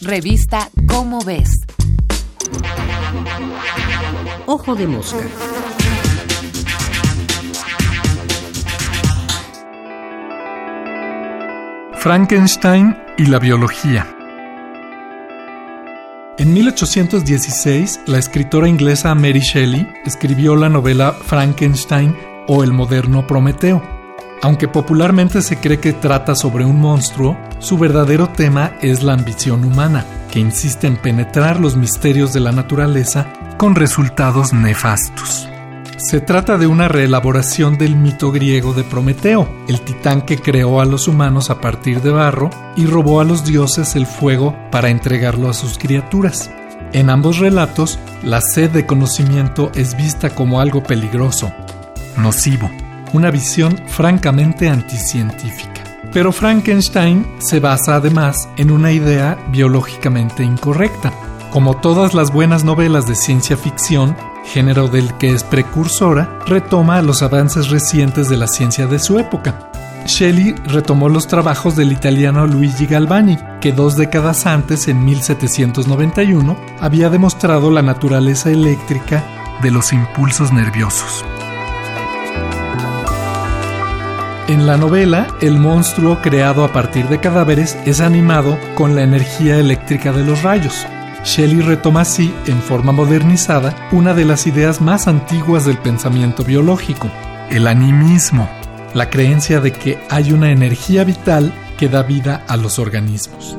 Revista Cómo ves. Ojo de mosca. Frankenstein y la biología. En 1816, la escritora inglesa Mary Shelley escribió la novela Frankenstein o el moderno Prometeo. Aunque popularmente se cree que trata sobre un monstruo, su verdadero tema es la ambición humana, que insiste en penetrar los misterios de la naturaleza con resultados nefastos. Se trata de una reelaboración del mito griego de Prometeo, el titán que creó a los humanos a partir de barro y robó a los dioses el fuego para entregarlo a sus criaturas. En ambos relatos, la sed de conocimiento es vista como algo peligroso, nocivo, una visión francamente anticientífica. Pero Frankenstein se basa además en una idea biológicamente incorrecta. Como todas las buenas novelas de ciencia ficción, género del que es precursora, retoma los avances recientes de la ciencia de su época. Shelley retomó los trabajos del italiano Luigi Galvani, que dos décadas antes, en 1791, había demostrado la naturaleza eléctrica de los impulsos nerviosos. En la novela, el monstruo creado a partir de cadáveres es animado con la energía eléctrica de los rayos. Shelley retoma así, en forma modernizada, una de las ideas más antiguas del pensamiento biológico, el animismo, la creencia de que hay una energía vital que da vida a los organismos.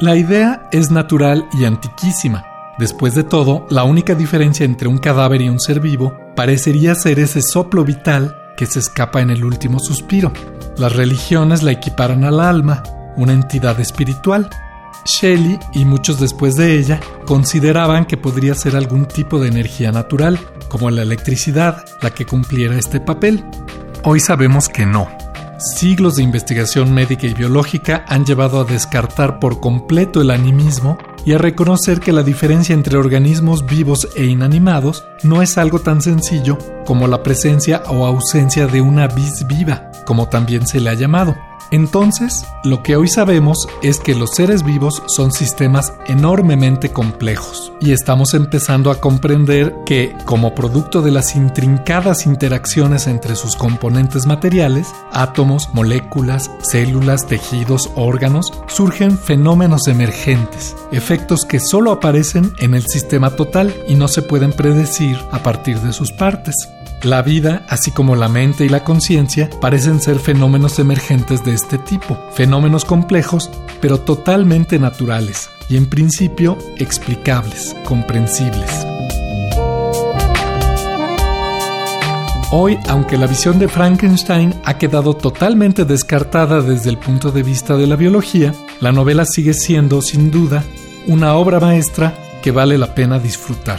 La idea es natural y antiquísima. Después de todo, la única diferencia entre un cadáver y un ser vivo parecería ser ese soplo vital que se escapa en el último suspiro. Las religiones la equiparan al alma, una entidad espiritual. Shelley y muchos después de ella consideraban que podría ser algún tipo de energía natural, como la electricidad, la que cumpliera este papel. Hoy sabemos que no. Siglos de investigación médica y biológica han llevado a descartar por completo el animismo y a reconocer que la diferencia entre organismos vivos e inanimados no es algo tan sencillo como la presencia o ausencia de una vis viva, como también se le ha llamado. Entonces, lo que hoy sabemos es que los seres vivos son sistemas enormemente complejos y estamos empezando a comprender que, como producto de las intrincadas interacciones entre sus componentes materiales, átomos, moléculas, células, tejidos, órganos, surgen fenómenos emergentes, efectos que solo aparecen en el sistema total y no se pueden predecir a partir de sus partes. La vida, así como la mente y la conciencia, parecen ser fenómenos emergentes de este tipo, fenómenos complejos, pero totalmente naturales y en principio explicables, comprensibles. Hoy, aunque la visión de Frankenstein ha quedado totalmente descartada desde el punto de vista de la biología, la novela sigue siendo, sin duda, una obra maestra que vale la pena disfrutar.